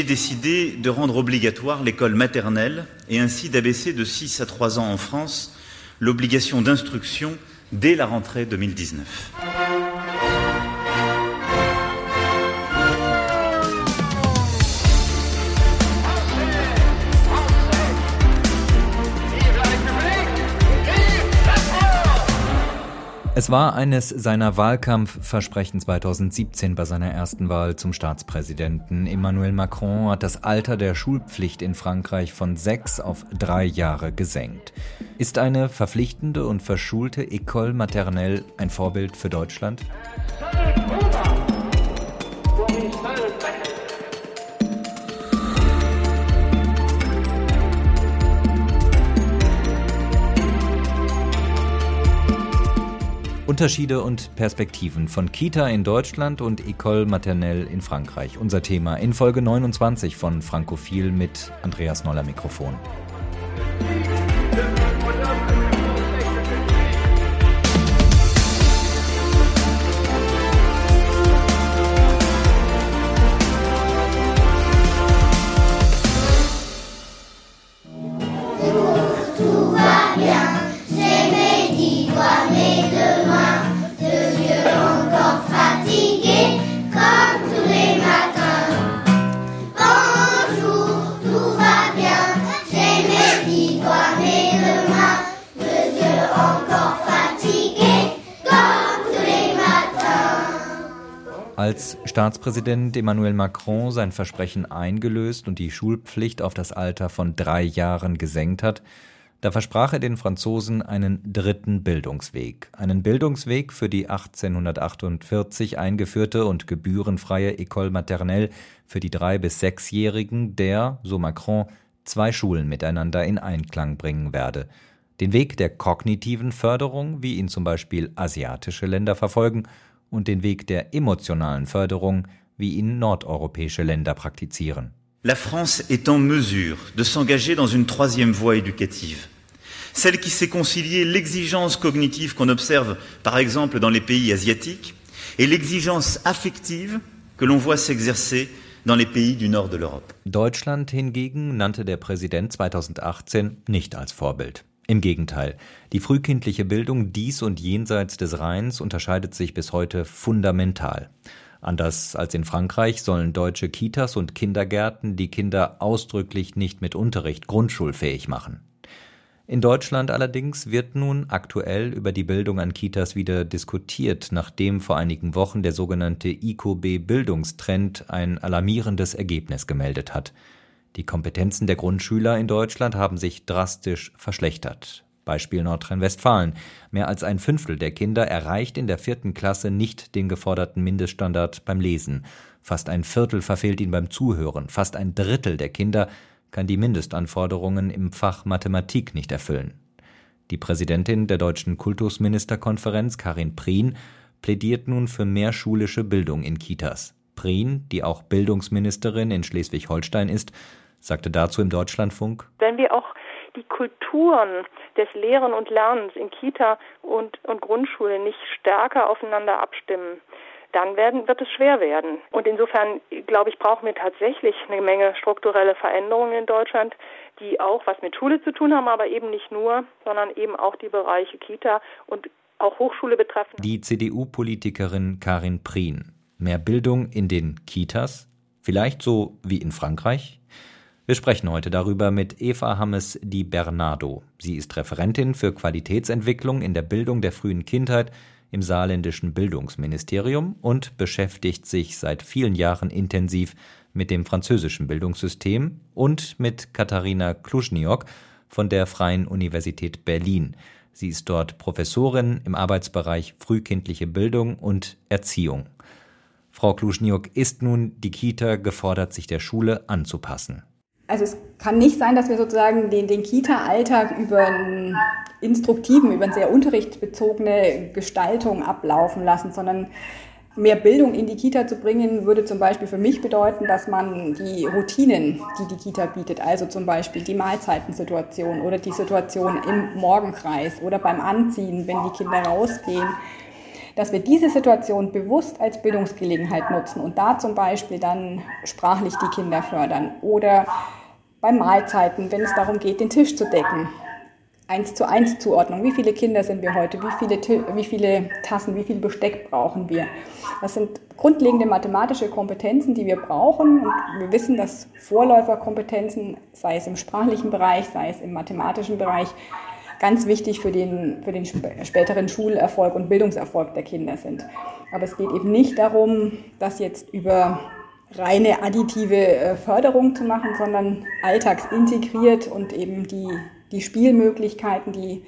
j'ai décidé de rendre obligatoire l'école maternelle et ainsi d'abaisser de 6 à 3 ans en France l'obligation d'instruction dès la rentrée 2019. Es war eines seiner Wahlkampfversprechen 2017 bei seiner ersten Wahl zum Staatspräsidenten. Emmanuel Macron hat das Alter der Schulpflicht in Frankreich von sechs auf drei Jahre gesenkt. Ist eine verpflichtende und verschulte École maternelle ein Vorbild für Deutschland? Unterschiede und Perspektiven von Kita in Deutschland und École Maternelle in Frankreich. Unser Thema in Folge 29 von Frankophil mit Andreas Noller Mikrofon. Staatspräsident Emmanuel Macron sein Versprechen eingelöst und die Schulpflicht auf das Alter von drei Jahren gesenkt hat, da versprach er den Franzosen einen dritten Bildungsweg. Einen Bildungsweg für die 1848 eingeführte und gebührenfreie École maternelle für die drei- bis sechsjährigen, der, so Macron, zwei Schulen miteinander in Einklang bringen werde. Den Weg der kognitiven Förderung, wie ihn zum Beispiel asiatische Länder verfolgen, und den Weg der emotionalen Förderung, wie ihn nordeuropäische Länder praktizieren. La France est en mesure de s'engager dans une troisième voie éducative. Celle qui sait concilier l'exigence cognitive qu'on observe par exemple dans les pays asiatiques et l'exigence affective que l'on voit s'exercer dans les pays du nord de l'Europe. Deutschland hingegen nannte der Präsident 2018 nicht als Vorbild. Im Gegenteil, die frühkindliche Bildung dies und jenseits des Rheins unterscheidet sich bis heute fundamental. Anders als in Frankreich sollen deutsche Kitas und Kindergärten die Kinder ausdrücklich nicht mit Unterricht grundschulfähig machen. In Deutschland allerdings wird nun aktuell über die Bildung an Kitas wieder diskutiert, nachdem vor einigen Wochen der sogenannte ICOB Bildungstrend ein alarmierendes Ergebnis gemeldet hat. Die Kompetenzen der Grundschüler in Deutschland haben sich drastisch verschlechtert. Beispiel Nordrhein-Westfalen. Mehr als ein Fünftel der Kinder erreicht in der vierten Klasse nicht den geforderten Mindeststandard beim Lesen. Fast ein Viertel verfehlt ihn beim Zuhören. Fast ein Drittel der Kinder kann die Mindestanforderungen im Fach Mathematik nicht erfüllen. Die Präsidentin der Deutschen Kultusministerkonferenz, Karin Prien, plädiert nun für mehr schulische Bildung in Kitas. Prien, die auch Bildungsministerin in Schleswig-Holstein ist, sagte dazu im Deutschlandfunk. Wenn wir auch die Kulturen des Lehren und Lernens in Kita und, und Grundschule nicht stärker aufeinander abstimmen, dann werden, wird es schwer werden. Und insofern, glaube ich, brauchen wir tatsächlich eine Menge strukturelle Veränderungen in Deutschland, die auch was mit Schule zu tun haben, aber eben nicht nur, sondern eben auch die Bereiche Kita und auch Hochschule betreffen. Die CDU-Politikerin Karin Prien. Mehr Bildung in den Kitas? Vielleicht so wie in Frankreich? Wir sprechen heute darüber mit Eva Hammes Di Bernardo. Sie ist Referentin für Qualitätsentwicklung in der Bildung der frühen Kindheit im saarländischen Bildungsministerium und beschäftigt sich seit vielen Jahren intensiv mit dem französischen Bildungssystem und mit Katharina Kluschniok von der Freien Universität Berlin. Sie ist dort Professorin im Arbeitsbereich frühkindliche Bildung und Erziehung. Frau Kluschniok, ist nun die Kita gefordert, sich der Schule anzupassen? Also es kann nicht sein, dass wir sozusagen den, den Kita-Alltag über einen instruktiven, über eine sehr unterrichtsbezogene Gestaltung ablaufen lassen, sondern mehr Bildung in die Kita zu bringen, würde zum Beispiel für mich bedeuten, dass man die Routinen, die die Kita bietet, also zum Beispiel die Mahlzeitensituation oder die Situation im Morgenkreis oder beim Anziehen, wenn die Kinder rausgehen, dass wir diese Situation bewusst als Bildungsgelegenheit nutzen und da zum Beispiel dann sprachlich die Kinder fördern oder bei Mahlzeiten, wenn es darum geht, den Tisch zu decken. Eins zu eins Zuordnung. Wie viele Kinder sind wir heute? Wie viele, wie viele Tassen, wie viel Besteck brauchen wir? Das sind grundlegende mathematische Kompetenzen, die wir brauchen. Und wir wissen, dass Vorläuferkompetenzen, sei es im sprachlichen Bereich, sei es im mathematischen Bereich, ganz wichtig für den, für den späteren Schulerfolg und Bildungserfolg der Kinder sind. Aber es geht eben nicht darum, das jetzt über reine additive äh, Förderung zu machen, sondern alltagsintegriert und eben die, die Spielmöglichkeiten, die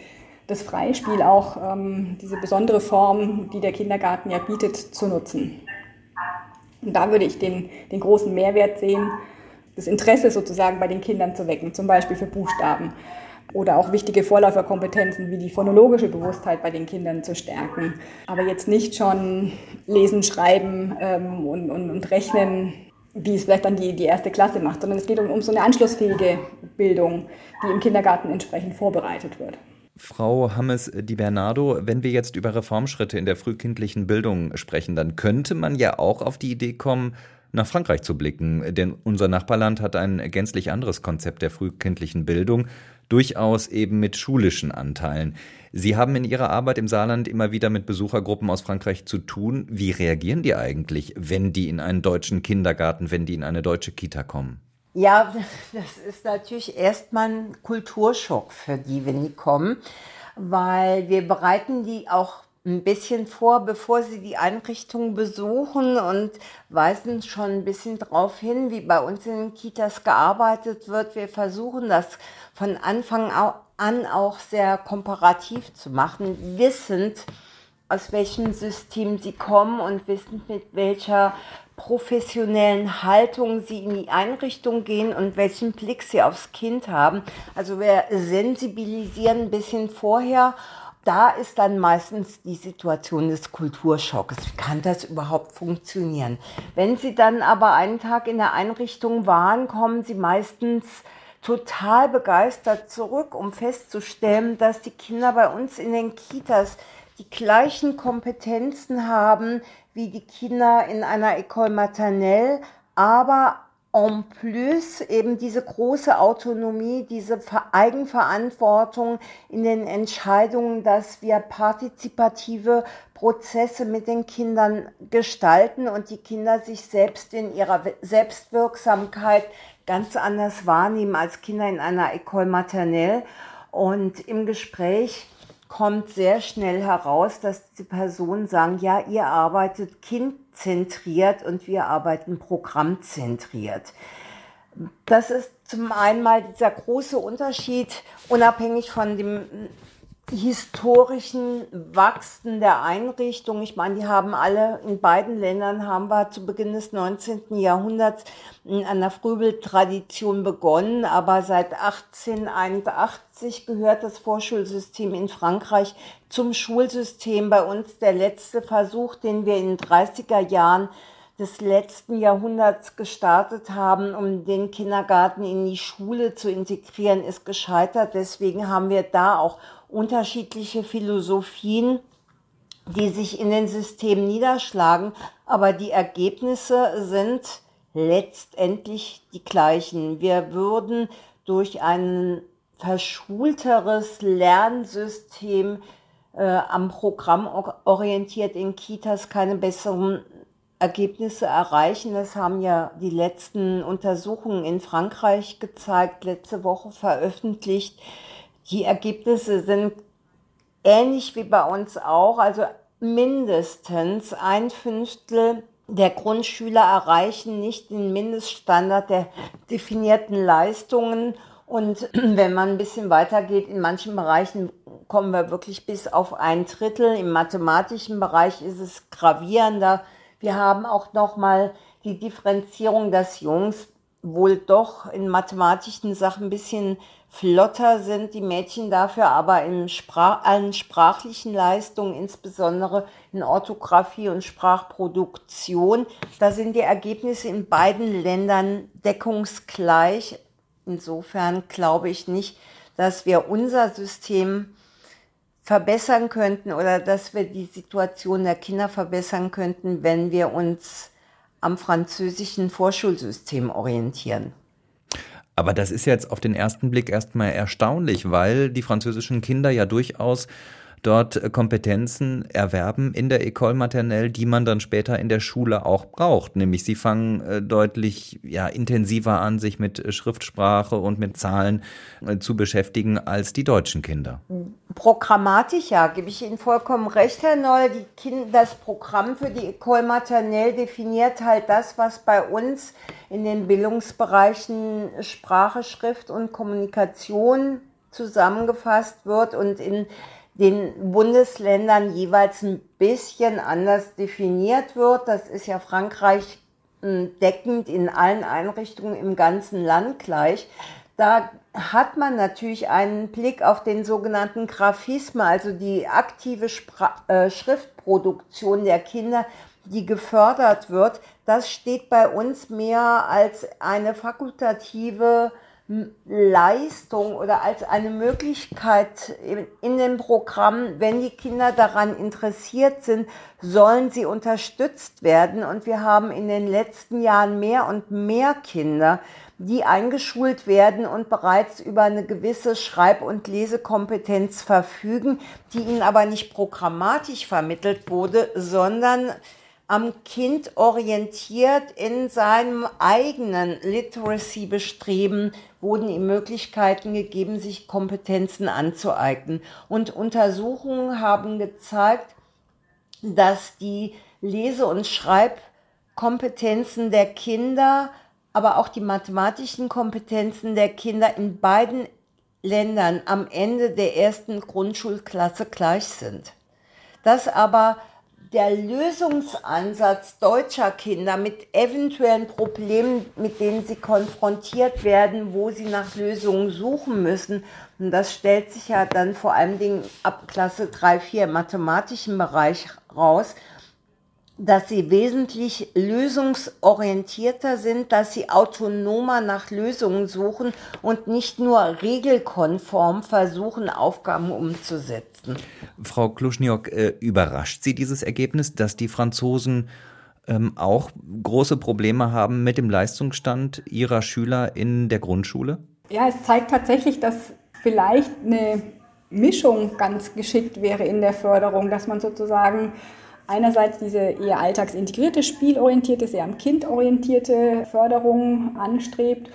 das Freispiel auch, ähm, diese besondere Form, die der Kindergarten ja bietet, zu nutzen. Und da würde ich den, den großen Mehrwert sehen, das Interesse sozusagen bei den Kindern zu wecken, zum Beispiel für Buchstaben oder auch wichtige Vorläuferkompetenzen wie die phonologische Bewusstheit bei den Kindern zu stärken. Aber jetzt nicht schon lesen, schreiben ähm, und, und, und rechnen, wie es vielleicht dann die, die erste Klasse macht, sondern es geht um, um so eine anschlussfähige Bildung, die im Kindergarten entsprechend vorbereitet wird. Frau Hammes Di Bernardo, wenn wir jetzt über Reformschritte in der frühkindlichen Bildung sprechen, dann könnte man ja auch auf die Idee kommen, nach Frankreich zu blicken, denn unser Nachbarland hat ein gänzlich anderes Konzept der frühkindlichen Bildung durchaus eben mit schulischen Anteilen. Sie haben in Ihrer Arbeit im Saarland immer wieder mit Besuchergruppen aus Frankreich zu tun. Wie reagieren die eigentlich, wenn die in einen deutschen Kindergarten, wenn die in eine deutsche Kita kommen? Ja, das ist natürlich erstmal ein Kulturschock für die, wenn die kommen, weil wir bereiten die auch ein bisschen vor, bevor sie die Einrichtung besuchen und weisen schon ein bisschen darauf hin, wie bei uns in den Kitas gearbeitet wird. Wir versuchen das von Anfang an auch sehr komparativ zu machen, wissend, aus welchem System sie kommen und wissend, mit welcher professionellen Haltung sie in die Einrichtung gehen und welchen Blick sie aufs Kind haben. Also wir sensibilisieren ein bisschen vorher da ist dann meistens die Situation des Kulturschocks. Wie kann das überhaupt funktionieren? Wenn Sie dann aber einen Tag in der Einrichtung waren, kommen Sie meistens total begeistert zurück, um festzustellen, dass die Kinder bei uns in den Kitas die gleichen Kompetenzen haben wie die Kinder in einer École maternelle, aber en plus eben diese große Autonomie, diese Eigenverantwortung in den Entscheidungen, dass wir partizipative Prozesse mit den Kindern gestalten und die Kinder sich selbst in ihrer Selbstwirksamkeit ganz anders wahrnehmen als Kinder in einer École maternelle. Und im Gespräch kommt sehr schnell heraus, dass die Personen sagen, ja, ihr arbeitet Kind zentriert und wir arbeiten programmzentriert. Das ist zum einen mal dieser große Unterschied, unabhängig von dem historischen Wachsen der Einrichtung. Ich meine, die haben alle, in beiden Ländern haben wir zu Beginn des 19. Jahrhunderts an der Frühbildtradition begonnen, aber seit 1881 gehört das Vorschulsystem in Frankreich zum Schulsystem. Bei uns der letzte Versuch, den wir in den 30er Jahren des letzten Jahrhunderts gestartet haben, um den Kindergarten in die Schule zu integrieren, ist gescheitert. Deswegen haben wir da auch unterschiedliche Philosophien, die sich in den Systemen niederschlagen, aber die Ergebnisse sind letztendlich die gleichen. Wir würden durch ein verschulteres Lernsystem äh, am Programm orientiert in Kitas keine besseren Ergebnisse erreichen. Das haben ja die letzten Untersuchungen in Frankreich gezeigt, letzte Woche veröffentlicht. Die Ergebnisse sind ähnlich wie bei uns auch, also mindestens ein Fünftel der Grundschüler erreichen nicht den Mindeststandard der definierten Leistungen. Und wenn man ein bisschen weitergeht, in manchen Bereichen kommen wir wirklich bis auf ein Drittel. Im mathematischen Bereich ist es gravierender. Wir haben auch nochmal die Differenzierung, dass Jungs wohl doch in mathematischen Sachen ein bisschen flotter sind, die Mädchen dafür aber in Sprach, allen sprachlichen Leistungen, insbesondere in Orthographie und Sprachproduktion, da sind die Ergebnisse in beiden Ländern deckungsgleich. Insofern glaube ich nicht, dass wir unser System verbessern könnten oder dass wir die Situation der Kinder verbessern könnten, wenn wir uns am französischen Vorschulsystem orientieren. Aber das ist jetzt auf den ersten Blick erstmal erstaunlich, weil die französischen Kinder ja durchaus dort äh, Kompetenzen erwerben in der École maternelle, die man dann später in der Schule auch braucht. Nämlich sie fangen äh, deutlich ja, intensiver an, sich mit äh, Schriftsprache und mit Zahlen zu beschäftigen als die deutschen Kinder. Programmatisch, ja, gebe ich Ihnen vollkommen recht, Herr Noll. Die kind, das Programm für die École maternelle definiert halt das, was bei uns in den Bildungsbereichen Sprache, Schrift und Kommunikation zusammengefasst wird und in den Bundesländern jeweils ein bisschen anders definiert wird. Das ist ja Frankreich hm, deckend in allen Einrichtungen im ganzen Land gleich. Da hat man natürlich einen Blick auf den sogenannten Graphisme, also die aktive Spra äh, Schriftproduktion der Kinder, die gefördert wird. Das steht bei uns mehr als eine fakultative Leistung oder als eine Möglichkeit in dem Programm, wenn die Kinder daran interessiert sind, sollen sie unterstützt werden. Und wir haben in den letzten Jahren mehr und mehr Kinder, die eingeschult werden und bereits über eine gewisse Schreib- und Lesekompetenz verfügen, die ihnen aber nicht programmatisch vermittelt wurde, sondern am Kind orientiert in seinem eigenen Literacy-Bestreben wurden ihm Möglichkeiten gegeben, sich Kompetenzen anzueignen. Und Untersuchungen haben gezeigt, dass die Lese- und Schreibkompetenzen der Kinder, aber auch die mathematischen Kompetenzen der Kinder in beiden Ländern am Ende der ersten Grundschulklasse gleich sind. Das aber der Lösungsansatz deutscher Kinder mit eventuellen Problemen, mit denen sie konfrontiert werden, wo sie nach Lösungen suchen müssen. Und das stellt sich ja dann vor allen Dingen ab Klasse 3, 4 im mathematischen Bereich raus, dass sie wesentlich lösungsorientierter sind, dass sie autonomer nach Lösungen suchen und nicht nur regelkonform versuchen, Aufgaben umzusetzen. Frau Kluschniok, äh, überrascht Sie dieses Ergebnis, dass die Franzosen ähm, auch große Probleme haben mit dem Leistungsstand ihrer Schüler in der Grundschule? Ja, es zeigt tatsächlich, dass vielleicht eine Mischung ganz geschickt wäre in der Förderung, dass man sozusagen einerseits diese eher alltagsintegrierte, spielorientierte, sehr am Kind orientierte Förderung anstrebt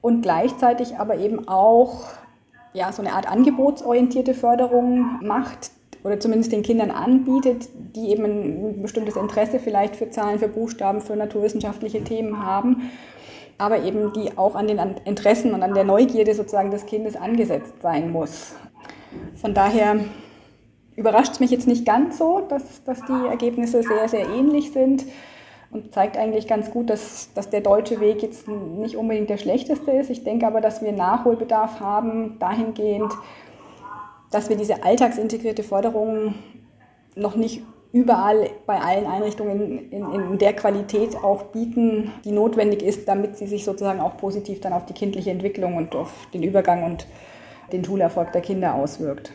und gleichzeitig aber eben auch ja, so eine Art angebotsorientierte Förderung macht oder zumindest den Kindern anbietet, die eben ein bestimmtes Interesse vielleicht für Zahlen, für Buchstaben, für naturwissenschaftliche Themen haben, aber eben die auch an den Interessen und an der Neugierde sozusagen des Kindes angesetzt sein muss. Von daher überrascht es mich jetzt nicht ganz so, dass, dass die Ergebnisse sehr, sehr ähnlich sind und zeigt eigentlich ganz gut, dass, dass der deutsche Weg jetzt nicht unbedingt der schlechteste ist. Ich denke aber, dass wir Nachholbedarf haben dahingehend, dass wir diese alltagsintegrierte Förderung noch nicht überall bei allen Einrichtungen in, in, der Qualität auch bieten, die notwendig ist, damit sie sich sozusagen auch positiv dann auf die kindliche Entwicklung und auf den Übergang und den Schulerfolg der Kinder auswirkt.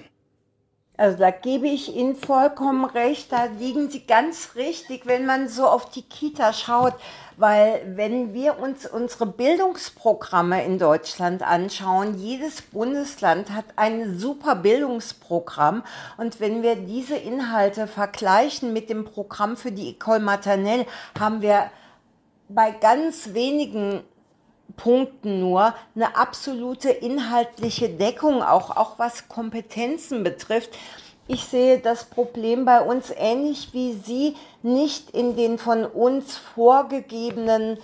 Also da gebe ich Ihnen vollkommen recht, da liegen Sie ganz richtig, wenn man so auf die Kita schaut, weil wenn wir uns unsere Bildungsprogramme in Deutschland anschauen, jedes Bundesland hat ein super Bildungsprogramm. Und wenn wir diese Inhalte vergleichen mit dem Programm für die École Maternelle, haben wir bei ganz wenigen Punkten nur eine absolute inhaltliche Deckung, auch, auch was Kompetenzen betrifft. Ich sehe das Problem bei uns ähnlich wie Sie, nicht in den von uns vorgegebenen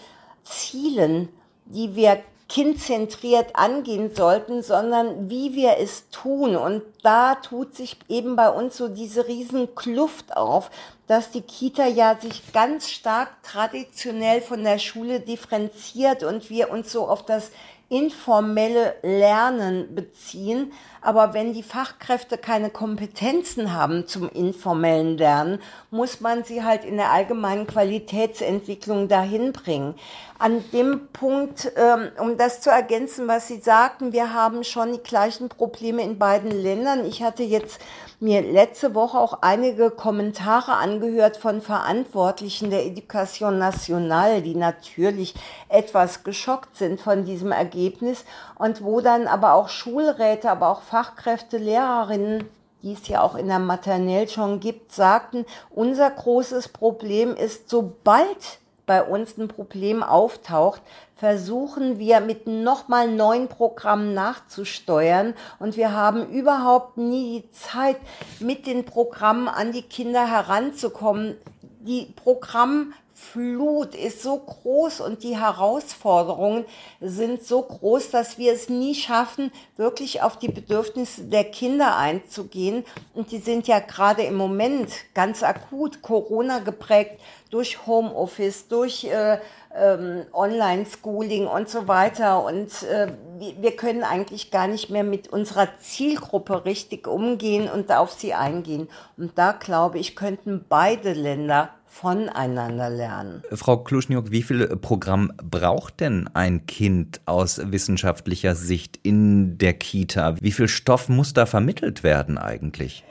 Zielen, die wir kindzentriert angehen sollten, sondern wie wir es tun. Und da tut sich eben bei uns so diese riesen Kluft auf, dass die Kita ja sich ganz stark traditionell von der Schule differenziert und wir uns so auf das informelle Lernen beziehen. Aber wenn die Fachkräfte keine Kompetenzen haben zum informellen Lernen, muss man sie halt in der allgemeinen Qualitätsentwicklung dahin bringen. an dem Punkt, ähm, um das zu ergänzen, was Sie sagten, wir haben schon die gleichen Probleme in beiden Ländern. Ich hatte jetzt mir letzte Woche auch einige Kommentare angehört von Verantwortlichen der Education Nationale, die natürlich etwas geschockt sind von diesem Ergebnis und wo dann aber auch Schulräte, aber auch Fachkräfte, Lehrerinnen die es ja auch in der Maternelle schon gibt, sagten, unser großes Problem ist, sobald bei uns ein Problem auftaucht, versuchen wir mit nochmal neuen Programmen nachzusteuern und wir haben überhaupt nie die Zeit, mit den Programmen an die Kinder heranzukommen. Die Programm Flut ist so groß und die Herausforderungen sind so groß, dass wir es nie schaffen, wirklich auf die Bedürfnisse der Kinder einzugehen. Und die sind ja gerade im Moment ganz akut Corona geprägt durch Homeoffice, durch äh, ähm, Online-Schooling und so weiter. Und äh, wir können eigentlich gar nicht mehr mit unserer Zielgruppe richtig umgehen und auf sie eingehen. Und da glaube ich, könnten beide Länder voneinander lernen. Frau Kluschniok, wie viel Programm braucht denn ein Kind aus wissenschaftlicher Sicht in der Kita? Wie viel Stoff muss da vermittelt werden eigentlich?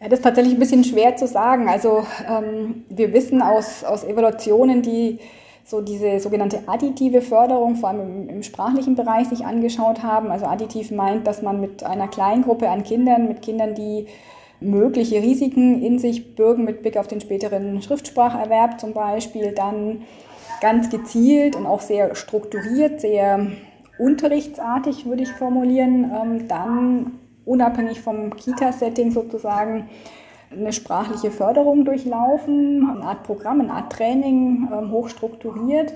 Ja, das ist tatsächlich ein bisschen schwer zu sagen. Also ähm, wir wissen aus, aus Evaluationen, die so diese sogenannte additive Förderung, vor allem im, im, sprachlichen Bereich, sich angeschaut haben. Also additiv meint, dass man mit einer kleinen Gruppe an Kindern, mit Kindern, die mögliche Risiken in sich bürgen mit Blick auf den späteren Schriftspracherwerb zum Beispiel, dann ganz gezielt und auch sehr strukturiert, sehr unterrichtsartig würde ich formulieren, ähm, dann unabhängig vom Kita-Setting sozusagen eine sprachliche Förderung durchlaufen, eine Art Programm, eine Art Training, ähm, hoch strukturiert.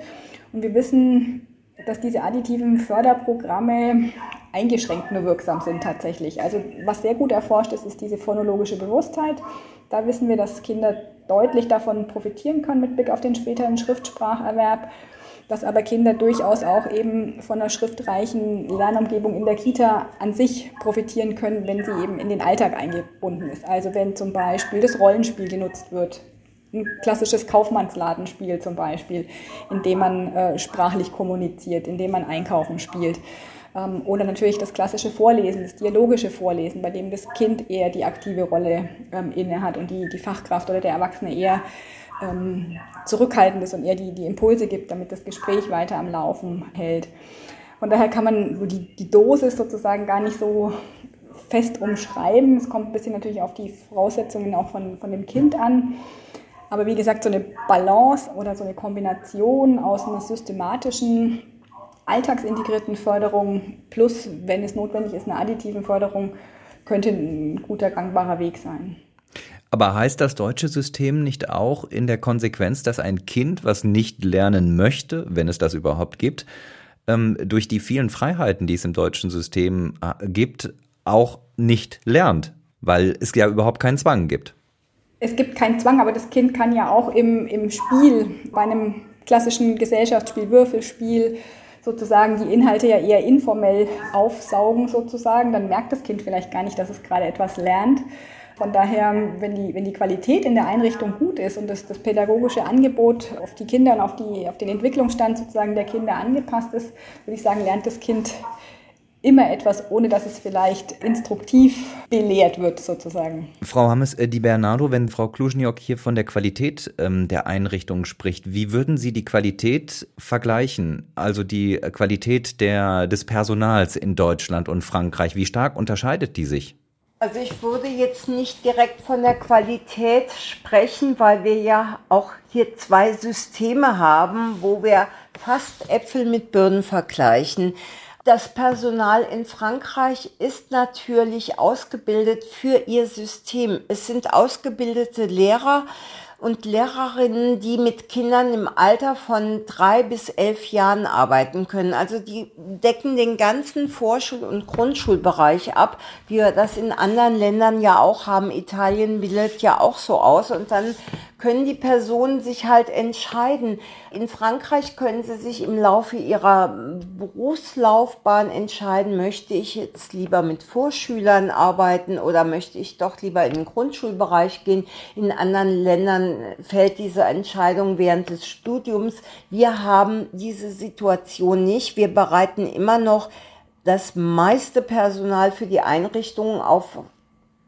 Und wir wissen, dass diese additiven Förderprogramme eingeschränkt nur wirksam sind tatsächlich. Also was sehr gut erforscht ist, ist diese phonologische Bewusstheit. Da wissen wir, dass Kinder deutlich davon profitieren können mit Blick auf den späteren Schriftspracherwerb, dass aber Kinder durchaus auch eben von einer schriftreichen Lernumgebung in der Kita an sich profitieren können, wenn sie eben in den Alltag eingebunden ist. Also wenn zum Beispiel das Rollenspiel genutzt wird, ein klassisches Kaufmannsladenspiel zum Beispiel, in dem man äh, sprachlich kommuniziert, in dem man Einkaufen spielt. Ähm, oder natürlich das klassische Vorlesen, das dialogische Vorlesen, bei dem das Kind eher die aktive Rolle ähm, inne hat und die, die Fachkraft oder der Erwachsene eher ähm, zurückhaltend ist und eher die, die Impulse gibt, damit das Gespräch weiter am Laufen hält. Von daher kann man so die, die Dosis sozusagen gar nicht so fest umschreiben. Es kommt ein bisschen natürlich auf die Voraussetzungen auch von, von dem Kind an. Aber wie gesagt, so eine Balance oder so eine Kombination aus einer systematischen alltagsintegrierten Förderung plus, wenn es notwendig ist, einer additiven Förderung, könnte ein guter gangbarer Weg sein. Aber heißt das deutsche System nicht auch in der Konsequenz, dass ein Kind, was nicht lernen möchte, wenn es das überhaupt gibt, ähm, durch die vielen Freiheiten, die es im deutschen System äh, gibt, auch nicht lernt, weil es ja überhaupt keinen Zwang gibt? Es gibt keinen Zwang, aber das Kind kann ja auch im, im Spiel, bei einem klassischen Gesellschaftsspiel, Würfelspiel, sozusagen die Inhalte ja eher informell aufsaugen sozusagen, dann merkt das Kind vielleicht gar nicht, dass es gerade etwas lernt. Von daher, wenn die, wenn die Qualität in der Einrichtung gut ist und das, das pädagogische Angebot auf die Kinder und auf, die, auf den Entwicklungsstand sozusagen der Kinder angepasst ist, würde ich sagen, lernt das Kind immer etwas, ohne dass es vielleicht instruktiv belehrt wird, sozusagen. Frau Hammes, äh, die Bernardo, wenn Frau Kluschniok hier von der Qualität ähm, der Einrichtungen spricht, wie würden Sie die Qualität vergleichen? Also die Qualität der, des Personals in Deutschland und Frankreich, wie stark unterscheidet die sich? Also ich würde jetzt nicht direkt von der Qualität sprechen, weil wir ja auch hier zwei Systeme haben, wo wir fast Äpfel mit Birnen vergleichen. Das Personal in Frankreich ist natürlich ausgebildet für ihr System. Es sind ausgebildete Lehrer und Lehrerinnen, die mit Kindern im Alter von drei bis elf Jahren arbeiten können. Also die decken den ganzen Vorschul- und Grundschulbereich ab, wie wir das in anderen Ländern ja auch haben. Italien bildet ja auch so aus. Und dann können die Personen sich halt entscheiden. In Frankreich können sie sich im Laufe ihrer Berufslaufbahn entscheiden, möchte ich jetzt lieber mit Vorschülern arbeiten oder möchte ich doch lieber in den Grundschulbereich gehen. In anderen Ländern fällt diese Entscheidung während des Studiums. Wir haben diese Situation nicht. Wir bereiten immer noch das meiste Personal für die Einrichtungen auf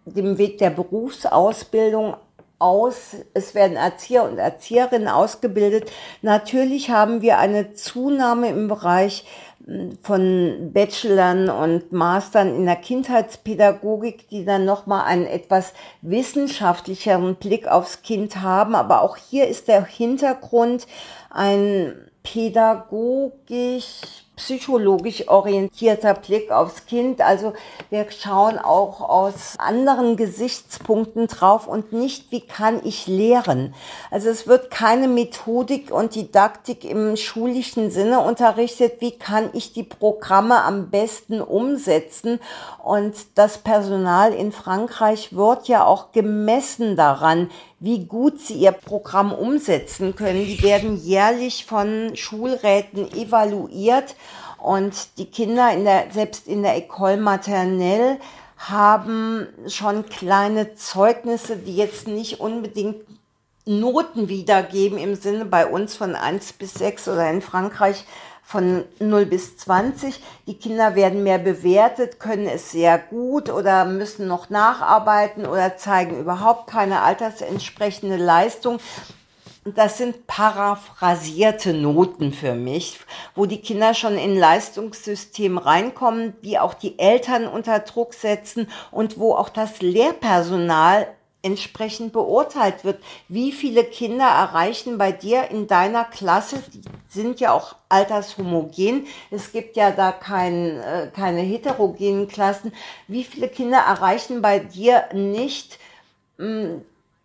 dem Weg der Berufsausbildung aus, es werden Erzieher und Erzieherinnen ausgebildet. Natürlich haben wir eine Zunahme im Bereich hm, von Bachelorn und Mastern in der Kindheitspädagogik, die dann nochmal einen etwas wissenschaftlicheren Blick aufs Kind haben. Aber auch hier ist der Hintergrund ein pädagogisch psychologisch orientierter Blick aufs Kind. Also wir schauen auch aus anderen Gesichtspunkten drauf und nicht, wie kann ich lehren. Also es wird keine Methodik und Didaktik im schulischen Sinne unterrichtet, wie kann ich die Programme am besten umsetzen. Und das Personal in Frankreich wird ja auch gemessen daran, wie gut sie ihr Programm umsetzen können. Die werden jährlich von Schulräten evaluiert und die Kinder in der, selbst in der École maternelle haben schon kleine Zeugnisse, die jetzt nicht unbedingt Noten wiedergeben im Sinne bei uns von 1 bis 6 oder in Frankreich von 0 bis 20. Die Kinder werden mehr bewertet, können es sehr gut oder müssen noch nacharbeiten oder zeigen überhaupt keine altersentsprechende Leistung. Das sind paraphrasierte Noten für mich, wo die Kinder schon in Leistungssystem reinkommen, die auch die Eltern unter Druck setzen und wo auch das Lehrpersonal entsprechend beurteilt wird. Wie viele Kinder erreichen bei dir in deiner Klasse, die sind ja auch altershomogen, es gibt ja da kein, äh, keine heterogenen Klassen, wie viele Kinder erreichen bei dir nicht mh, hm,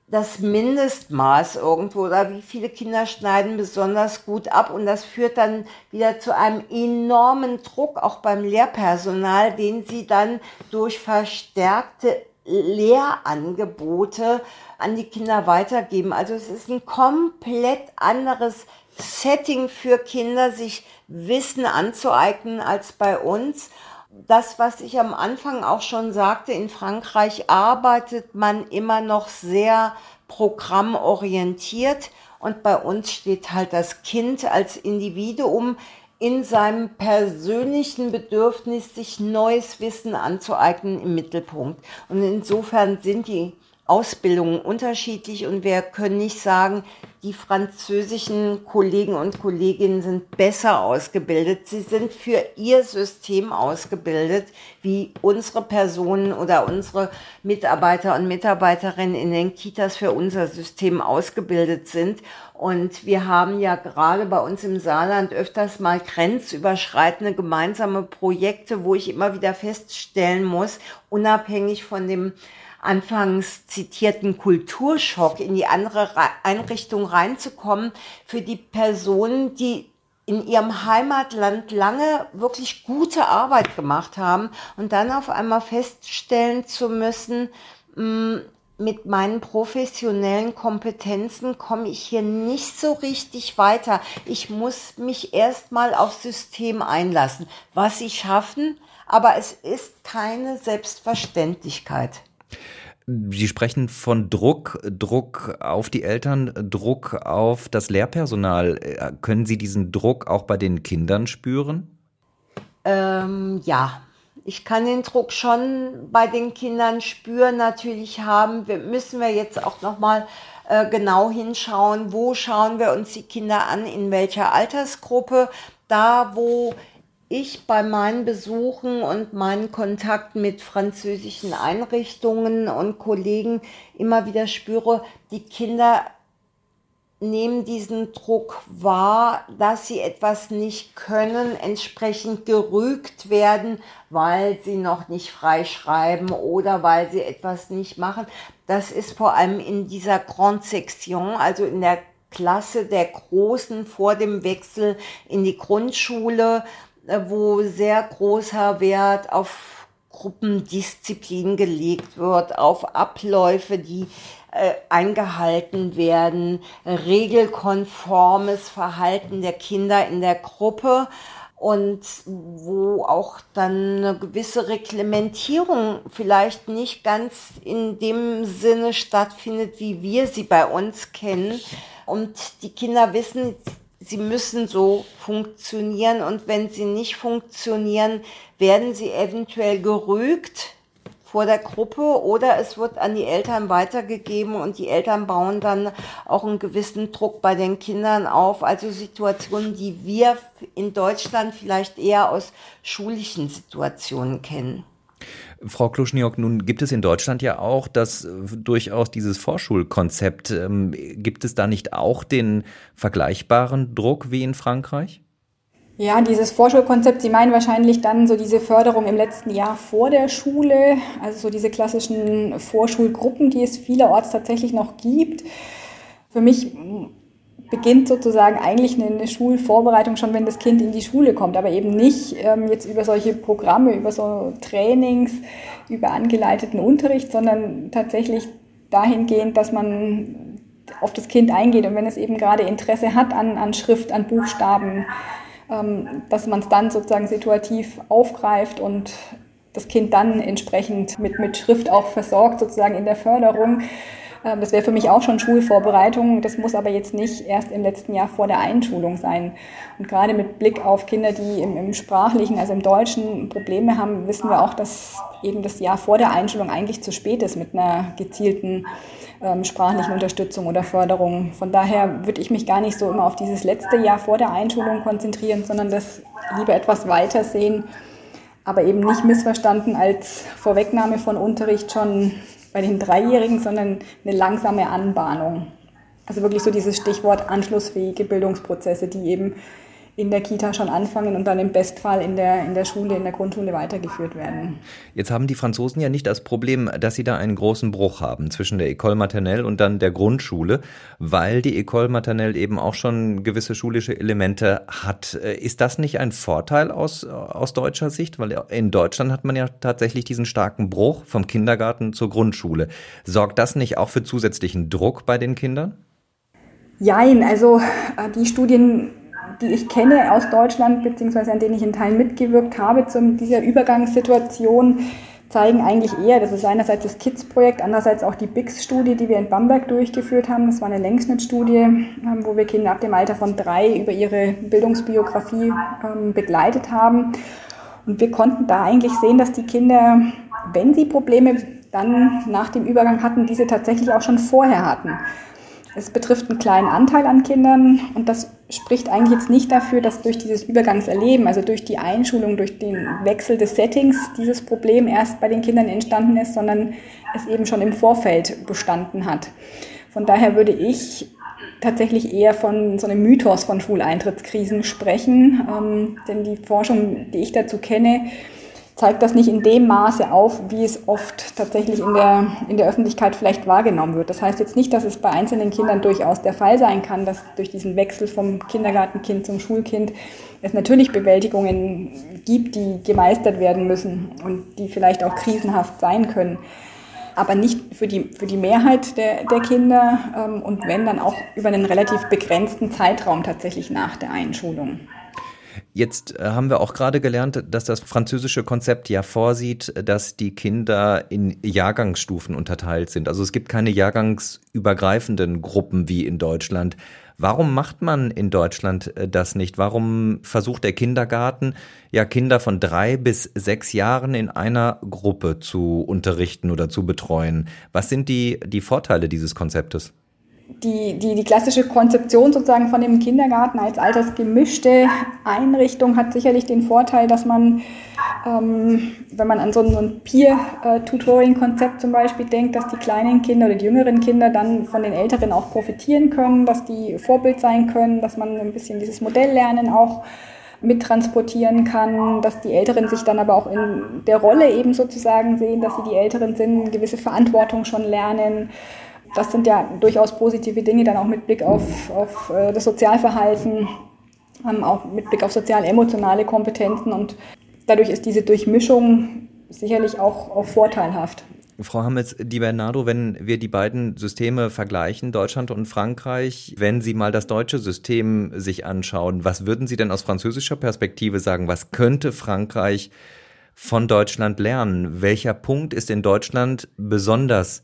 das Mindestmaß irgendwo? Oder wie viele Kinder schneiden besonders gut ab? Und das führt dann wieder zu einem enormen Druck auch beim Lehrpersonal, den sie dann durch verstärkte Lehrangebote an die Kinder weitergeben. Also es ist ein komplett anderes Setting für Kinder, sich Wissen anzueignen als bei uns. Das, was ich am Anfang auch schon sagte, in Frankreich arbeitet man immer noch sehr programmorientiert und bei uns steht halt das Kind als Individuum in seinem persönlichen Bedürfnis, sich neues Wissen anzueignen, im Mittelpunkt. Und insofern sind die Ausbildungen unterschiedlich und wir können nicht sagen, die französischen Kollegen und Kolleginnen sind besser ausgebildet. Sie sind für ihr System ausgebildet, wie unsere Personen oder unsere Mitarbeiter und Mitarbeiterinnen in den Kitas für unser System ausgebildet sind. Und wir haben ja gerade bei uns im Saarland öfters mal grenzüberschreitende gemeinsame Projekte, wo ich immer wieder feststellen muss, unabhängig von dem anfangs zitierten Kulturschock in die andere Einrichtung reinzukommen, für die Personen, die in ihrem Heimatland lange wirklich gute Arbeit gemacht haben und dann auf einmal feststellen zu müssen, mm, mit meinen professionellen Kompetenzen komme ich hier nicht so richtig weiter. Ich muss mich erstmal aufs System einlassen, was sie schaffen, aber es ist keine Selbstverständlichkeit. Sie sprechen von Druck, Druck auf die Eltern, Druck auf das Lehrpersonal. Äh, können Sie diesen Druck auch bei den Kindern spüren? Ähm, ja, ich kann den Druck schon bei den Kindern spüren. Natürlich haben wir, müssen wir jetzt auch noch mal äh, genau hinschauen, wo schauen wir uns die Kinder an, in welcher Altersgruppe. Da, wo ich bei meinen Besuchen und meinen Kontakten mit französischen Einrichtungen und Kollegen immer wieder spüre, die Kinder nehmen diesen Druck wahr, dass sie etwas nicht können, entsprechend gerügt werden, weil sie noch nicht frei schreiben oder weil sie etwas nicht machen. Das ist vor allem in dieser Grande Section, also in der Klasse der Großen vor dem Wechsel in die Grundschule, wo sehr großer Wert auf Gruppendisziplin gelegt wird, auf Abläufe, die äh, eingehalten werden, regelkonformes Verhalten der Kinder in der Gruppe und wo auch dann eine gewisse Reglementierung vielleicht nicht ganz in dem Sinne stattfindet, wie wir sie bei uns kennen. Und die Kinder wissen, sie müssen so funktionieren und wenn sie nicht funktionieren, werden sie eventuell gerügt vor der Gruppe oder es wird an die Eltern weitergegeben und die Eltern bauen dann auch einen gewissen Druck bei den Kindern auf. Also Situationen, die wir in Deutschland vielleicht eher aus schulischen Situationen kennen. Frau Kluschniok, nun gibt es in Deutschland ja auch das äh, durchaus dieses Vorschulkonzept. Ähm, gibt es da nicht auch den vergleichbaren Druck wie in Frankreich? Ja, dieses Vorschulkonzept, Sie meinen wahrscheinlich dann so diese Förderung im letzten Jahr vor der Schule, also so diese klassischen Vorschulgruppen, die es vielerorts tatsächlich noch gibt. Für mich beginnt sozusagen eigentlich eine, Schulvorbereitung schon, wenn das Kind in die Schule kommt, aber eben nicht ähm, jetzt über solche Programme, über so Trainings, über angeleiteten Unterricht, sondern tatsächlich dahingehend, dass man auf das Kind eingeht und wenn es eben gerade Interesse hat an, an Schrift, an Buchstaben, ähm, dass man es dann sozusagen situativ aufgreift und das Kind dann entsprechend mit, mit Schrift auch versorgt, sozusagen in der Förderung. Ähm, das wäre für mich auch schon Schulvorbereitung. Das muss aber jetzt nicht erst im letzten Jahr vor der Einschulung sein. Und gerade mit Blick auf Kinder, die im, im sprachlichen, also im Deutschen Probleme haben, wissen wir auch, dass eben das Jahr vor der Einschulung eigentlich zu spät ist mit einer gezielten ähm, sprachlichen Unterstützung oder Förderung. Von daher würde ich mich gar nicht so immer auf dieses letzte Jahr vor der Einschulung konzentrieren, sondern das lieber etwas weiter sehen, aber eben nicht missverstanden als Vorwegnahme von Unterricht schon bei den Dreijährigen, sondern eine langsame Anbahnung. Also wirklich so dieses Stichwort anschlussfähige Bildungsprozesse, die eben in der Kita schon anfangen und dann im Bestfall in der, in der Schule, in der Grundschule weitergeführt werden. Jetzt haben die Franzosen ja nicht das Problem, dass sie da einen großen Bruch haben zwischen der École maternelle und dann der Grundschule, weil die École maternelle eben auch schon gewisse schulische Elemente hat. Äh, ist das nicht ein Vorteil aus, aus deutscher Sicht? Weil in Deutschland hat man ja tatsächlich diesen starken Bruch vom Kindergarten zur Grundschule. Sorgt das nicht auch für zusätzlichen Druck bei den Kindern? Jein, also äh, die Studien die ich kenne aus Deutschland, beziehungsweise an denen ich in Teilen mitgewirkt habe, zu dieser Übergangssituation, zeigen eigentlich eher, das ist einerseits das KIDS-Projekt, andererseits auch die BIX-Studie, die wir in Bamberg durchgeführt haben. Das war eine Längsschnittstudie, ähm, wo wir Kinder ab dem Alter von drei über ihre Bildungsbiografie ähm, begleitet haben. Und wir konnten da eigentlich sehen, dass die Kinder, wenn sie Probleme dann nach dem Übergang hatten, diese tatsächlich auch schon vorher hatten. Es betrifft einen kleinen Anteil an Kindern und das spricht eigentlich jetzt nicht dafür, dass durch dieses Übergangserleben, also durch die Einschulung, durch den Wechsel des Settings dieses Problem erst bei den Kindern entstanden ist, sondern es eben schon im Vorfeld bestanden hat. Von daher würde ich tatsächlich eher von so einem Mythos von Schuleintrittskrisen sprechen, ähm, denn die Forschung, die ich dazu kenne, zeigt das nicht in dem Maße auf, wie es oft tatsächlich in der, in der Öffentlichkeit vielleicht wahrgenommen wird. Das heißt jetzt nicht, dass es bei einzelnen Kindern durchaus der Fall sein kann, dass durch diesen Wechsel vom Kindergartenkind zum Schulkind es natürlich Bewältigungen gibt, die gemeistert werden müssen und die vielleicht auch krisenhaft sein können. Aber nicht für die, für die Mehrheit der, der Kinder ähm, und wenn dann auch über einen relativ begrenzten Zeitraum tatsächlich nach der Einschulung. Jetzt äh, haben wir auch gerade gelernt, dass das französische Konzept ja vorsieht, dass die Kinder in Jahrgangsstufen unterteilt sind. Also es gibt keine jahrgangsübergreifenden Gruppen wie in Deutschland. Warum macht man in Deutschland äh, das nicht? Warum versucht der Kindergarten ja Kinder von drei bis sechs Jahren in einer Gruppe zu unterrichten oder zu betreuen? Was sind die, die Vorteile dieses Konzeptes? Die, die, die klassische Konzeption sozusagen von dem Kindergarten als altersgemischte Einrichtung hat sicherlich den Vorteil, dass man, ähm, wenn man an so so ein Peer-Tutoring-Konzept zum Beispiel denkt, dass die kleinen Kinder oder die jüngeren Kinder dann von den Älteren auch profitieren können, dass die Vorbild sein können, dass man ein bisschen dieses Modelllernen auch mittransportieren kann, dass die Älteren sich dann aber auch in der Rolle eben sozusagen sehen, dass sie die Älteren sind, gewisse Verantwortung schon lernen das sind ja durchaus positive Dinge, dann auch mit Blick auf, auf äh, das Sozialverhalten, ähm, auch mit Blick auf sozial-emotionale Kompetenzen und dadurch ist diese Durchmischung sicherlich auch, auch vorteilhaft. Frau Hammels, Di Bernardo, wenn wir die beiden Systeme vergleichen, Deutschland und Frankreich, wenn Sie mal das deutsche System sich anschauen, was würden Sie denn aus französischer Perspektive sagen? Was könnte Frankreich von Deutschland lernen? Welcher Punkt ist in Deutschland besonders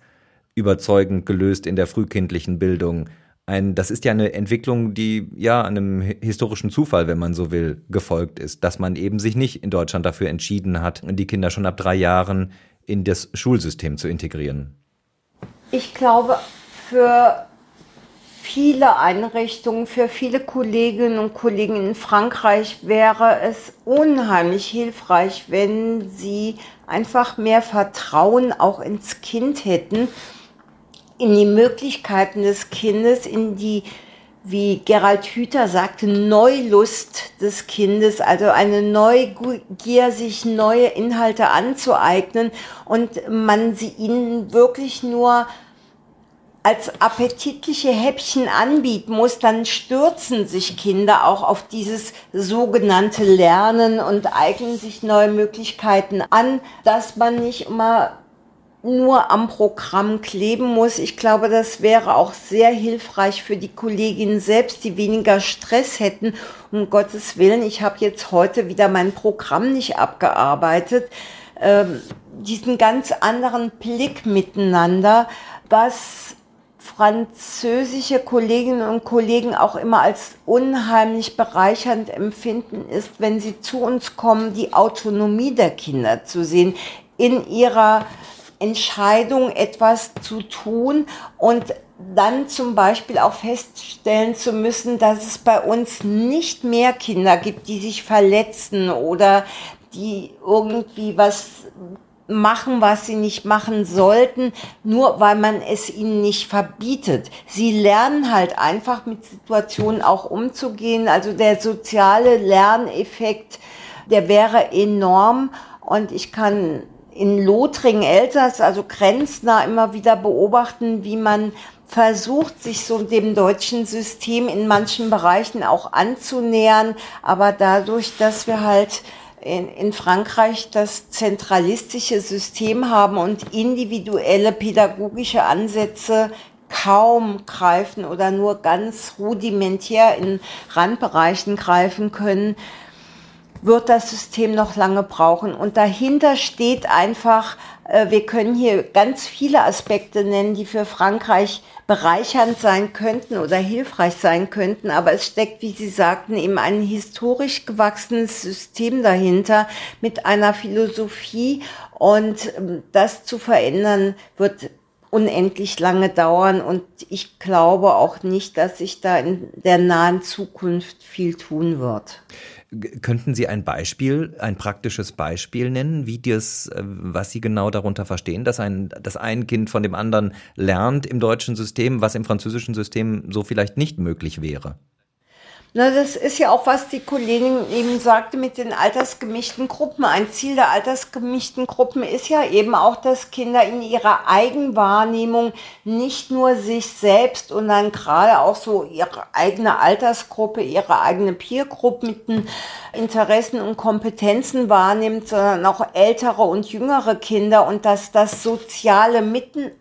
überzeugend gelöst in der frühkindlichen Bildung? Ein, das ist ja eine Entwicklung, die ja einem historischen Zufall, wenn man so will, gefolgt ist, dass man eben sich nicht in Deutschland dafür entschieden hat, die Kinder schon ab drei Jahren in das Schulsystem zu integrieren? Ich glaube, für viele Einrichtungen, für viele Kolleginnen und Kollegen in Frankreich wäre es unheimlich hilfreich, wenn sie einfach mehr Vertrauen auch ins Kind hätten, in die Möglichkeiten des Kindes, in die wie Gerald Hüther sagte, Neulust des Kindes, also eine Neugier, sich neue Inhalte anzueignen und man sie ihnen wirklich nur als appetitliche Häppchen anbieten muss, dann stürzen sich Kinder auch auf dieses sogenannte Lernen und eignen sich neue Möglichkeiten an, dass man nicht immer nur am Programm kleben muss. Ich glaube, das wäre auch sehr hilfreich für die Kolleginnen selbst, die weniger Stress hätten. Um Gottes Willen, ich habe jetzt heute wieder mein Programm nicht abgearbeitet. Ähm, diesen ganz anderen Blick miteinander, was französische Kolleginnen und Kollegen auch immer als unheimlich bereichernd empfinden, ist, wenn sie zu uns kommen, die Autonomie der Kinder zu sehen in ihrer Entscheidung, etwas zu tun und dann zum Beispiel auch feststellen zu müssen, dass es bei uns nicht mehr Kinder gibt, die sich verletzen oder die irgendwie was machen, was sie nicht machen sollten, nur weil man es ihnen nicht verbietet. Sie lernen halt einfach mit Situationen auch umzugehen. Also der soziale Lerneffekt, der wäre enorm und ich kann in Lothringen, Elsass, also grenznah immer wieder beobachten, wie man versucht, sich so dem deutschen System in manchen Bereichen auch anzunähern. Aber dadurch, dass wir halt in, in Frankreich das zentralistische System haben und individuelle pädagogische Ansätze kaum greifen oder nur ganz rudimentär in Randbereichen greifen können, wird das System noch lange brauchen. Und dahinter steht einfach, äh, wir können hier ganz viele Aspekte nennen, die für Frankreich bereichernd sein könnten oder hilfreich sein könnten, aber es steckt, wie Sie sagten, eben ein historisch gewachsenes System dahinter mit einer Philosophie und ähm, das zu verändern wird unendlich lange dauern und ich glaube auch nicht, dass sich da in der nahen Zukunft viel tun wird. Könnten Sie ein Beispiel, ein praktisches Beispiel nennen, wie das, äh, was Sie genau darunter verstehen, dass ein, dass ein Kind von dem anderen lernt im deutschen System, was im französischen System so vielleicht nicht möglich wäre? Na, das ist ja auch, was die Kollegin eben sagte mit den altersgemischten Gruppen. Ein Ziel der altersgemischten Gruppen ist ja eben auch, dass Kinder in ihrer Eigenwahrnehmung nicht nur sich selbst und dann gerade auch so ihre eigene Altersgruppe, ihre eigene Peergruppe mit den Interessen und Kompetenzen wahrnimmt, sondern auch ältere und jüngere Kinder und dass das soziale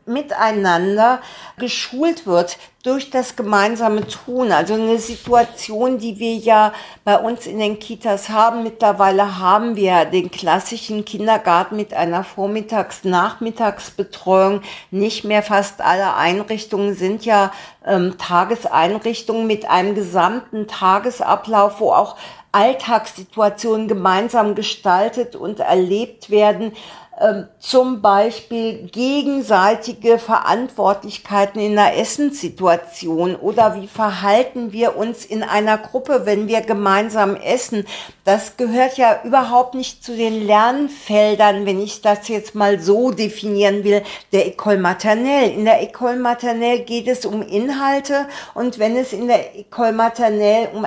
Miteinander geschult wird durch das gemeinsame Tun. Also eine Situation, die wir ja bei uns in den Kitas haben. Mittlerweile haben wir den klassischen Kindergarten mit einer Vormittags-Nachmittagsbetreuung. Nicht mehr fast alle Einrichtungen sind ja ähm, Tageseinrichtungen mit einem gesamten Tagesablauf, wo auch Alltagssituationen gemeinsam gestaltet und erlebt werden. Ähm, zum Beispiel gegenseitige Verantwortlichkeiten in einer Essenssituation oder wie verhalten wir uns in einer Gruppe, wenn wir gemeinsam essen. Das gehört ja überhaupt nicht zu den Lernfeldern, wenn ich das jetzt mal so definieren will, der École Maternelle. In der École Maternelle geht es um Inhalte und wenn es in der École Maternelle um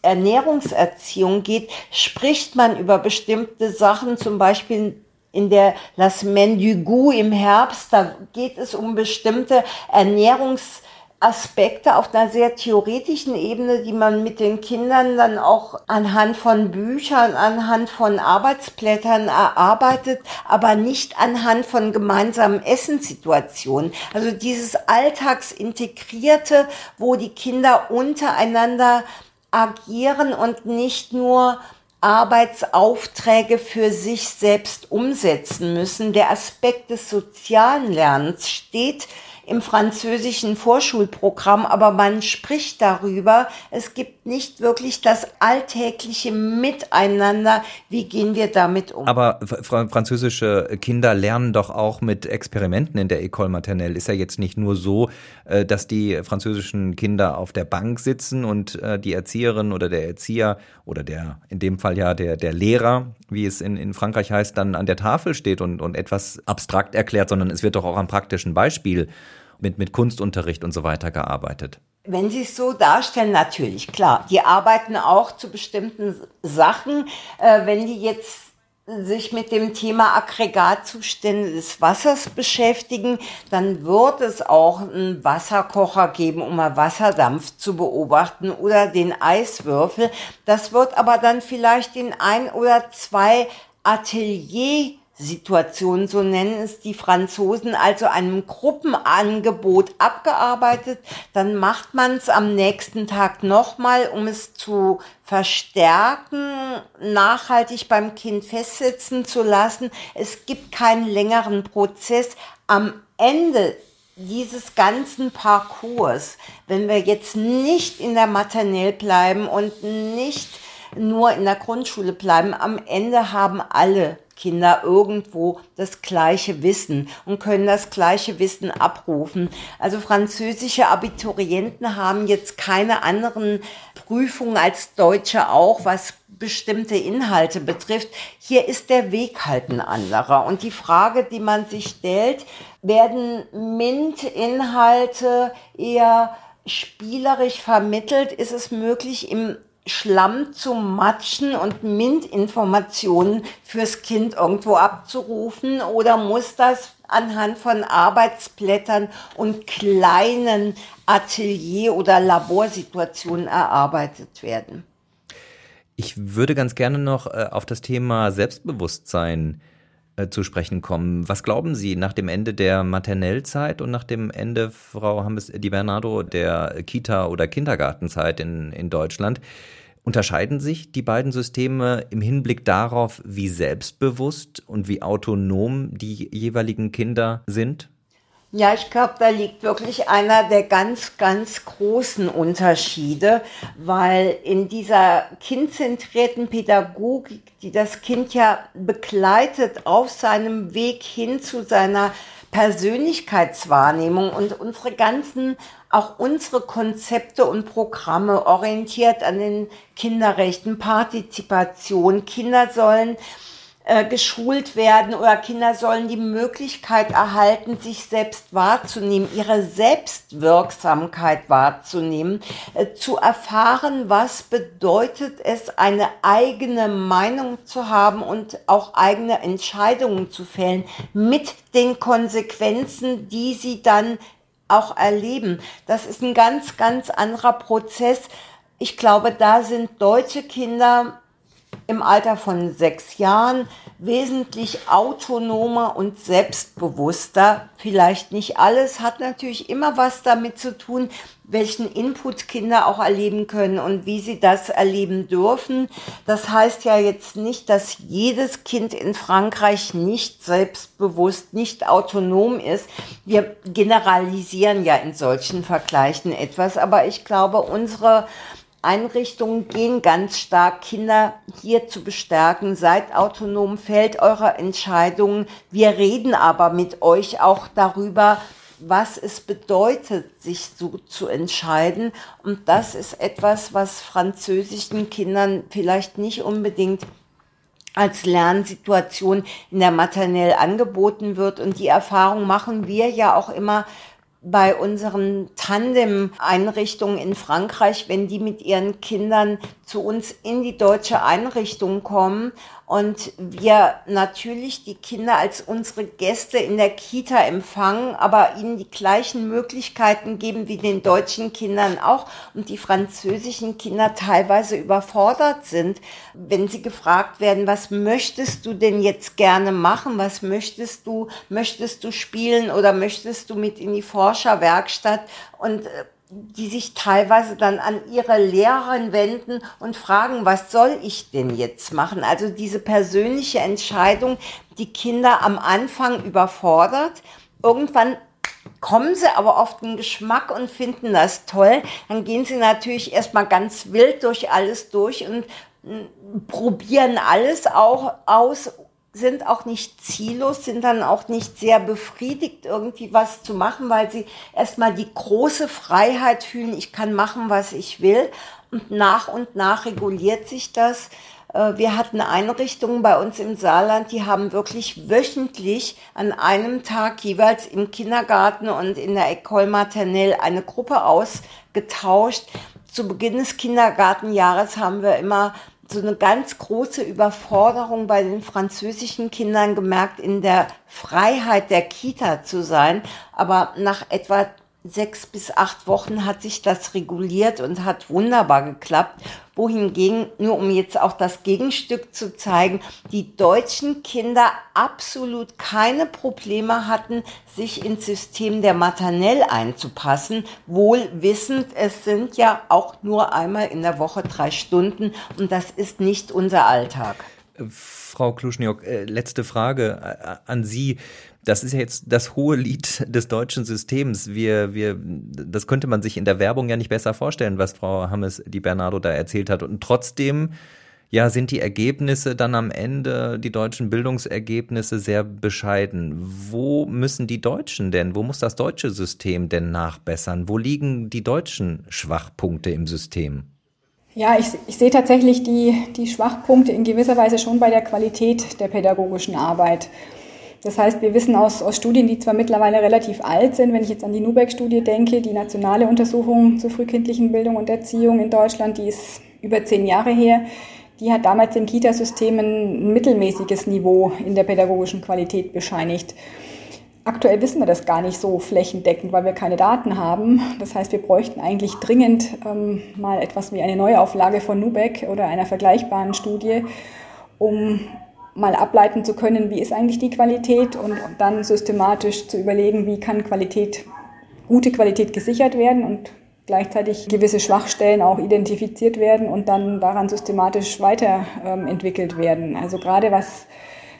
Ernährungserziehung geht, spricht man über bestimmte Sachen, zum Beispiel in der La Semaine du Goût im Herbst, da geht es um bestimmte Ernährungs Aspekte auf einer sehr theoretischen Ebene, die man mit den Kindern dann auch anhand von Büchern, anhand von Arbeitsblättern erarbeitet, aber nicht anhand von gemeinsamen Essenssituationen. Also dieses Alltagsintegrierte, wo die Kinder untereinander agieren und nicht nur Arbeitsaufträge für sich selbst umsetzen müssen. Der Aspekt des sozialen Lernens steht im französischen Vorschulprogramm, aber man spricht darüber. Es gibt nicht wirklich das alltägliche Miteinander. Wie gehen wir damit um? Aber französische Kinder lernen doch auch mit Experimenten in der École Maternelle. Ist ja jetzt nicht nur so, äh, dass die französischen Kinder auf der Bank sitzen und äh, die Erzieherin oder der Erzieher oder der, in dem Fall ja der, der Lehrer, wie es in, in Frankreich heißt, dann an der Tafel steht und, und etwas abstrakt erklärt, sondern es wird doch auch am praktischen Beispiel mit, mit Kunstunterricht und so weiter gearbeitet. Wenn Sie es so darstellen, natürlich, klar. Die arbeiten auch zu bestimmten Sachen. Äh, wenn die jetzt sich mit dem Thema Aggregatzustände des Wassers beschäftigen, dann wird es auch einen Wasserkocher geben, um mal Wasserdampf zu beobachten oder den Eiswürfel. Das wird aber dann vielleicht in ein oder zwei Atelier Situation, so nennen es die Franzosen, also einem Gruppenangebot abgearbeitet, dann macht man es am nächsten Tag nochmal, um es zu verstärken, nachhaltig beim Kind festsitzen zu lassen. Es gibt keinen längeren Prozess. Am Ende dieses ganzen Parcours, wenn wir jetzt nicht in der Maternelle bleiben und nicht nur in der Grundschule bleiben, am Ende haben alle Kinder irgendwo das gleiche Wissen und können das gleiche Wissen abrufen. Also französische Abiturienten haben jetzt keine anderen Prüfungen als Deutsche auch, was bestimmte Inhalte betrifft. Hier ist der Weg halt ein anderer. Und die Frage, die man sich stellt, werden MINT-Inhalte eher spielerisch vermittelt? Ist es möglich, im Schlamm zu matschen und MINT-Informationen fürs Kind irgendwo abzurufen oder muss das anhand von Arbeitsblättern und kleinen Atelier- oder Laborsituationen erarbeitet werden? Ich würde ganz gerne noch äh, auf das Thema Selbstbewusstsein äh, zu sprechen kommen. Was glauben Sie nach dem Ende der Maternellzeit und nach dem Ende, Frau Hammes Di Bernardo, der Kita- oder Kindergartenzeit in, in Deutschland? Unterscheiden sich die beiden Systeme im Hinblick darauf, wie selbstbewusst und wie autonom die jeweiligen Kinder sind? Ja, ich glaube, da liegt wirklich einer der ganz, ganz großen Unterschiede, weil in dieser kindzentrierten Pädagogik, die das Kind ja begleitet auf seinem Weg hin zu seiner Persönlichkeitswahrnehmung und unsere ganzen, auch unsere Konzepte und Programme orientiert an den Kinderrechten, Partizipation. Kinder sollen äh, geschult werden oder Kinder sollen die Möglichkeit erhalten, sich selbst wahrzunehmen, ihre Selbstwirksamkeit wahrzunehmen, äh, zu erfahren, was bedeutet es, eine eigene Meinung zu haben und auch eigene Entscheidungen zu fällen mit den Konsequenzen, die sie dann auch erleben. Das ist ein ganz, ganz anderer Prozess. Ich glaube, da sind deutsche Kinder im Alter von sechs Jahren wesentlich autonomer und selbstbewusster. Vielleicht nicht alles, hat natürlich immer was damit zu tun, welchen Input Kinder auch erleben können und wie sie das erleben dürfen. Das heißt ja jetzt nicht, dass jedes Kind in Frankreich nicht selbstbewusst, nicht autonom ist. Wir generalisieren ja in solchen Vergleichen etwas, aber ich glaube, unsere Einrichtungen gehen ganz stark, Kinder hier zu bestärken. Seid autonom, fällt eure Entscheidungen. Wir reden aber mit euch auch darüber, was es bedeutet, sich so zu entscheiden. Und das ist etwas, was französischen Kindern vielleicht nicht unbedingt als Lernsituation in der Maternell angeboten wird. Und die Erfahrung machen wir ja auch immer bei unseren Tandem-Einrichtungen in Frankreich, wenn die mit ihren Kindern zu uns in die deutsche Einrichtung kommen und wir natürlich die Kinder als unsere Gäste in der Kita empfangen, aber ihnen die gleichen Möglichkeiten geben wie den deutschen Kindern auch und die französischen Kinder teilweise überfordert sind, wenn sie gefragt werden, was möchtest du denn jetzt gerne machen? Was möchtest du? Möchtest du spielen oder möchtest du mit in die Forscherwerkstatt? Und äh, die sich teilweise dann an ihre Lehrerin wenden und fragen, was soll ich denn jetzt machen? Also diese persönliche Entscheidung, die Kinder am Anfang überfordert. Irgendwann kommen sie aber auf den Geschmack und finden das toll. Dann gehen sie natürlich erstmal ganz wild durch alles durch und mm, probieren alles auch aus sind auch nicht ziellos, sind dann auch nicht sehr befriedigt, irgendwie was zu machen, weil sie erstmal die große Freiheit fühlen, ich kann machen, was ich will. Und nach und nach reguliert sich das. Äh, wir hatten Einrichtungen bei uns im Saarland, die haben wirklich wöchentlich an einem Tag jeweils im Kindergarten und in der École Maternelle eine Gruppe ausgetauscht. Zu Beginn des Kindergartenjahres haben wir immer so eine ganz große Überforderung bei den französischen Kindern gemerkt, in der Freiheit der Kita zu sein. Aber nach etwa sechs bis acht Wochen hat sich das reguliert und hat wunderbar geklappt. Wohingegen, nur um jetzt auch das Gegenstück zu zeigen, die deutschen Kinder absolut keine Probleme hatten, sich ins System der Maternell einzupassen, wohl wissend, es sind ja auch nur einmal in der Woche drei Stunden und das ist nicht unser Alltag. Frau Kluschniok, äh, letzte Frage äh, an Sie das ist ja jetzt das hohe Lied des deutschen Systems. Wir, wir, das könnte man sich in der Werbung ja nicht besser vorstellen, was Frau Hammes die Bernardo da erzählt hat. Und trotzdem, ja, sind die Ergebnisse dann am Ende, die deutschen Bildungsergebnisse sehr bescheiden. Wo müssen die Deutschen denn, wo muss das deutsche System denn nachbessern? Wo liegen die deutschen Schwachpunkte im System? Ja, ich, ich sehe tatsächlich die, die Schwachpunkte in gewisser Weise schon bei der Qualität der pädagogischen Arbeit. Das heißt, wir wissen aus, aus Studien, die zwar mittlerweile relativ alt sind, wenn ich jetzt an die Nubeck-Studie denke, die nationale Untersuchung zur frühkindlichen Bildung und Erziehung in Deutschland, die ist über zehn Jahre her, die hat damals den Kitasystemen ein mittelmäßiges Niveau in der pädagogischen Qualität bescheinigt. Aktuell wissen wir das gar nicht so flächendeckend, weil wir keine Daten haben. Das heißt, wir bräuchten eigentlich dringend ähm, mal etwas wie eine Neuauflage von Nubeck oder einer vergleichbaren Studie, um mal ableiten zu können, wie ist eigentlich die Qualität und dann systematisch zu überlegen, wie kann Qualität, gute Qualität gesichert werden und gleichzeitig gewisse Schwachstellen auch identifiziert werden und dann daran systematisch weiterentwickelt ähm, werden. Also gerade was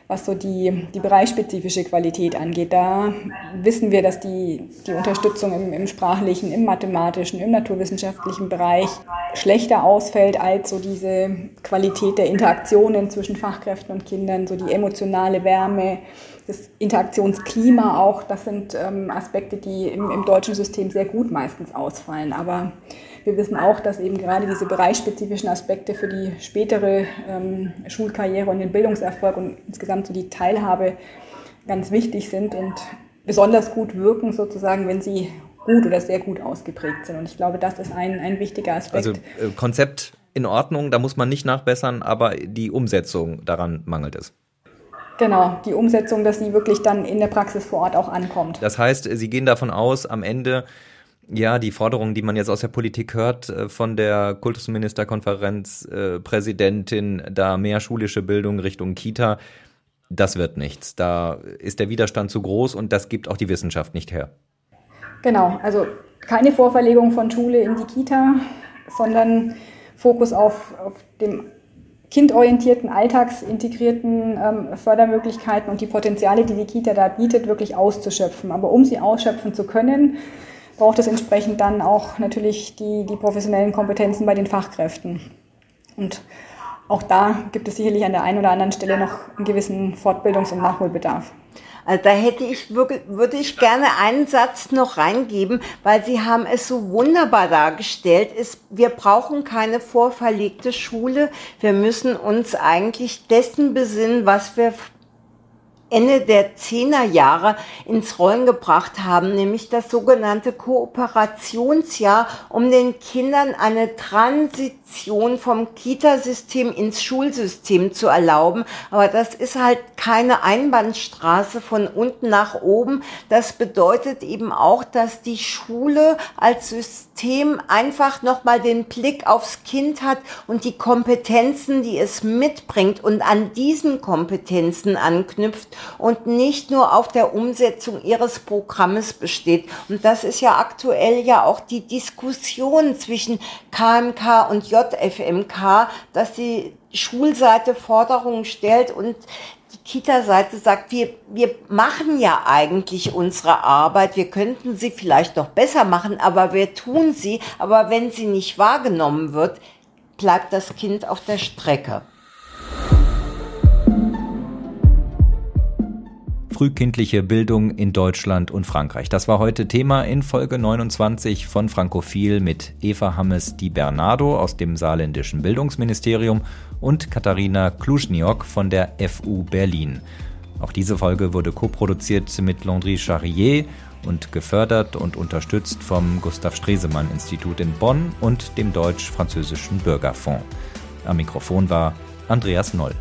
was so die, die bereichsspezifische Qualität angeht. Da wissen wir, dass die, die Unterstützung im, im sprachlichen, im mathematischen, im naturwissenschaftlichen Bereich schlechter ausfällt als so diese Qualität der Interaktionen zwischen Fachkräften und Kindern, so die emotionale Wärme, das Interaktionsklima auch. Das sind ähm, Aspekte, die im, im deutschen System sehr gut meistens ausfallen. Aber wir wissen auch, dass eben gerade diese bereichsspezifischen Aspekte für die spätere ähm, Schulkarriere und den Bildungserfolg und insgesamt so die Teilhabe ganz wichtig sind und besonders gut wirken, sozusagen, wenn sie gut oder sehr gut ausgeprägt sind. Und ich glaube, das ist ein, ein wichtiger Aspekt. Also äh, Konzept in Ordnung, da muss man nicht nachbessern, aber die Umsetzung daran mangelt es. Genau, die Umsetzung, dass sie wirklich dann in der Praxis vor Ort auch ankommt. Das heißt, Sie gehen davon aus, am Ende ja, die Forderungen, die man jetzt aus der Politik hört, äh, von der Kultusministerkonferenz, äh, Präsidentin, da mehr schulische Bildung Richtung Kita, das wird nichts. Da ist der Widerstand zu groß und das gibt auch die Wissenschaft nicht her. Genau, also keine Vorverlegung von Schule in die Kita, sondern Fokus auf, auf dem kindorientierten, alltagsintegrierten ähm, Fördermöglichkeiten und die Potenziale, die die Kita da bietet, wirklich auszuschöpfen. Aber um sie ausschöpfen zu können, braucht es entsprechend dann auch natürlich die, die professionellen Kompetenzen bei den Fachkräften. Und auch da gibt es sicherlich an der einen oder anderen Stelle noch einen gewissen Fortbildungs- und Nachholbedarf. Also da hätte ich wirklich, würde ich gerne einen Satz noch reingeben, weil Sie haben es so wunderbar dargestellt. Ist, wir brauchen keine vorverlegte Schule. Wir müssen uns eigentlich dessen besinnen, was wir Ende der Zehnerjahre ins Rollen gebracht haben, nämlich das sogenannte Kooperationsjahr, um den Kindern eine Transition vom Kitasystem ins Schulsystem zu erlauben. Aber das ist halt keine Einbahnstraße von unten nach oben. Das bedeutet eben auch, dass die Schule als System einfach nochmal den Blick aufs Kind hat und die Kompetenzen, die es mitbringt und an diesen Kompetenzen anknüpft und nicht nur auf der Umsetzung ihres Programmes besteht. Und das ist ja aktuell ja auch die Diskussion zwischen KMK und JFMK, dass die Schulseite Forderungen stellt und die Kita-Seite sagt, wir, wir machen ja eigentlich unsere Arbeit, wir könnten sie vielleicht noch besser machen, aber wir tun sie, aber wenn sie nicht wahrgenommen wird, bleibt das Kind auf der Strecke. Frühkindliche Bildung in Deutschland und Frankreich. Das war heute Thema in Folge 29 von Frankophil mit Eva Hammes Di Bernardo aus dem saarländischen Bildungsministerium und Katharina Kluschniok von der FU Berlin. Auch diese Folge wurde koproduziert mit Landry Charrier und gefördert und unterstützt vom Gustav Stresemann Institut in Bonn und dem Deutsch-Französischen Bürgerfonds. Am Mikrofon war Andreas Noll.